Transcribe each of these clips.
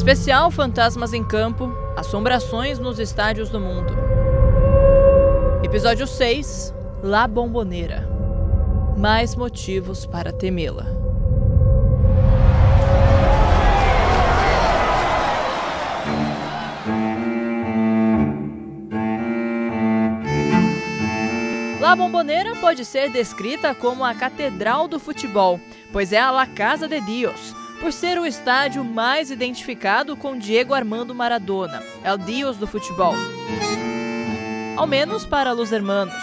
Especial Fantasmas em Campo Assombrações nos estádios do mundo. Episódio 6 La Bomboneira Mais motivos para temê-la. La Bomboneira pode ser descrita como a catedral do futebol, pois é a La Casa de Dios, por ser o estádio mais identificado com Diego Armando Maradona, é o Dios do futebol. Ao menos para os hermanos.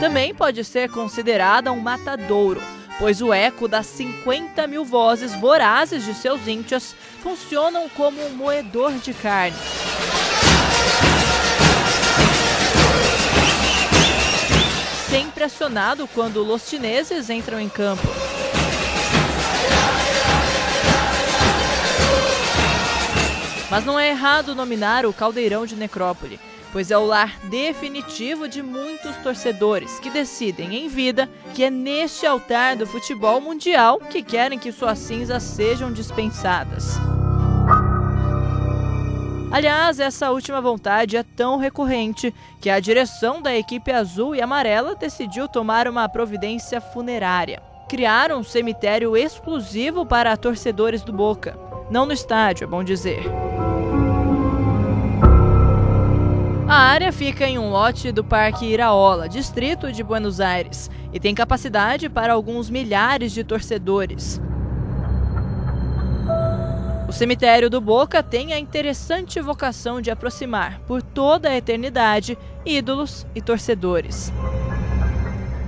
Também pode ser considerada um matadouro, pois o eco das 50 mil vozes vorazes de seus íntios funcionam como um moedor de carne. Sempre acionado quando os chineses entram em campo. Mas não é errado nominar o Caldeirão de Necrópole, pois é o lar definitivo de muitos torcedores que decidem em vida que é neste altar do futebol mundial que querem que suas cinzas sejam dispensadas. Aliás, essa última vontade é tão recorrente que a direção da equipe azul e amarela decidiu tomar uma providência funerária. Criaram um cemitério exclusivo para torcedores do Boca. Não no estádio, é bom dizer. A área fica em um lote do Parque Iraola, distrito de Buenos Aires, e tem capacidade para alguns milhares de torcedores. O cemitério do Boca tem a interessante vocação de aproximar, por toda a eternidade, ídolos e torcedores.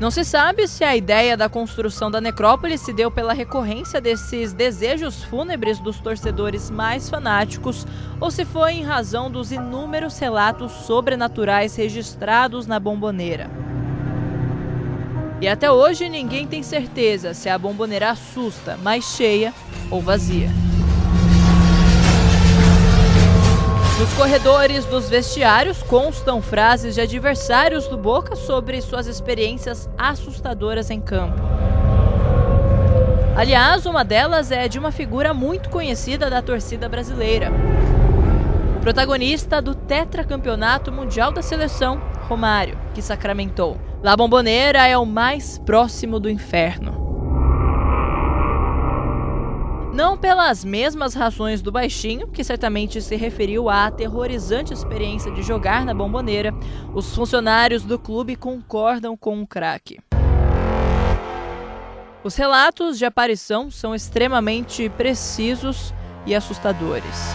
Não se sabe se a ideia da construção da necrópole se deu pela recorrência desses desejos fúnebres dos torcedores mais fanáticos ou se foi em razão dos inúmeros relatos sobrenaturais registrados na bomboneira. E até hoje ninguém tem certeza se a bomboneira assusta mais cheia ou vazia. Nos corredores dos vestiários constam frases de adversários do Boca sobre suas experiências assustadoras em campo. Aliás, uma delas é de uma figura muito conhecida da torcida brasileira. O protagonista do tetracampeonato mundial da seleção, Romário, que sacramentou: La Bomboneira é o mais próximo do inferno. Não pelas mesmas razões do baixinho, que certamente se referiu à aterrorizante experiência de jogar na bomboneira, os funcionários do clube concordam com o craque. Os relatos de aparição são extremamente precisos e assustadores.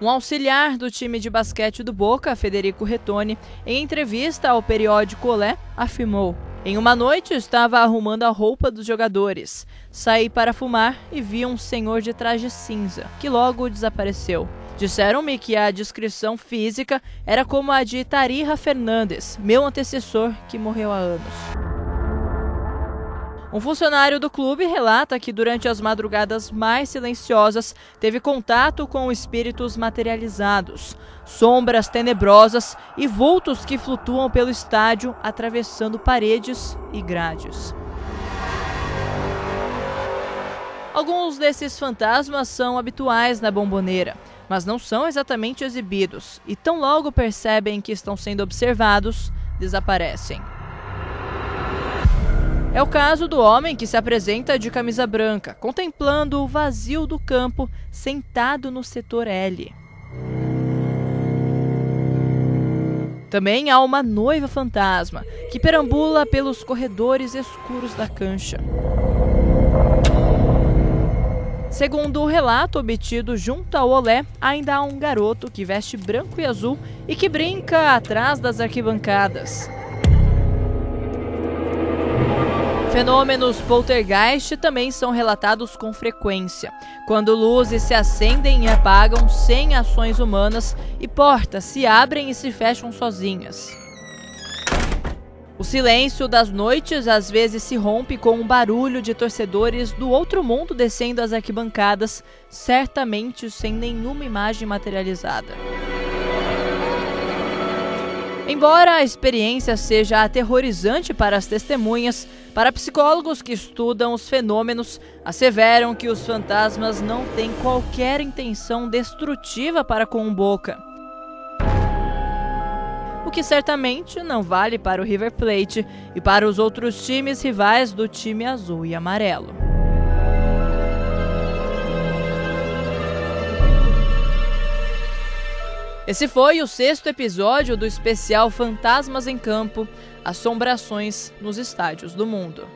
Um auxiliar do time de basquete do Boca, Federico Retoni, em entrevista ao periódico Olé, afirmou: em uma noite, estava arrumando a roupa dos jogadores. Saí para fumar e vi um senhor de traje cinza, que logo desapareceu. Disseram-me que a descrição física era como a de Tariha Fernandes, meu antecessor, que morreu há anos. Um funcionário do clube relata que durante as madrugadas mais silenciosas teve contato com espíritos materializados, sombras tenebrosas e vultos que flutuam pelo estádio atravessando paredes e grades. Alguns desses fantasmas são habituais na bomboneira, mas não são exatamente exibidos e, tão logo percebem que estão sendo observados, desaparecem. É o caso do homem que se apresenta de camisa branca, contemplando o vazio do campo, sentado no setor L. Também há uma noiva fantasma que perambula pelos corredores escuros da cancha. Segundo o relato obtido junto ao Olé, ainda há um garoto que veste branco e azul e que brinca atrás das arquibancadas. Fenômenos poltergeist também são relatados com frequência, quando luzes se acendem e apagam sem ações humanas e portas se abrem e se fecham sozinhas. O silêncio das noites às vezes se rompe com um barulho de torcedores do outro mundo descendo as arquibancadas, certamente sem nenhuma imagem materializada. Embora a experiência seja aterrorizante para as testemunhas, para psicólogos que estudam os fenômenos, asseveram que os fantasmas não têm qualquer intenção destrutiva para com o Boca. O que certamente não vale para o River Plate e para os outros times rivais do time azul e amarelo. Esse foi o sexto episódio do especial Fantasmas em Campo Assombrações nos Estádios do Mundo.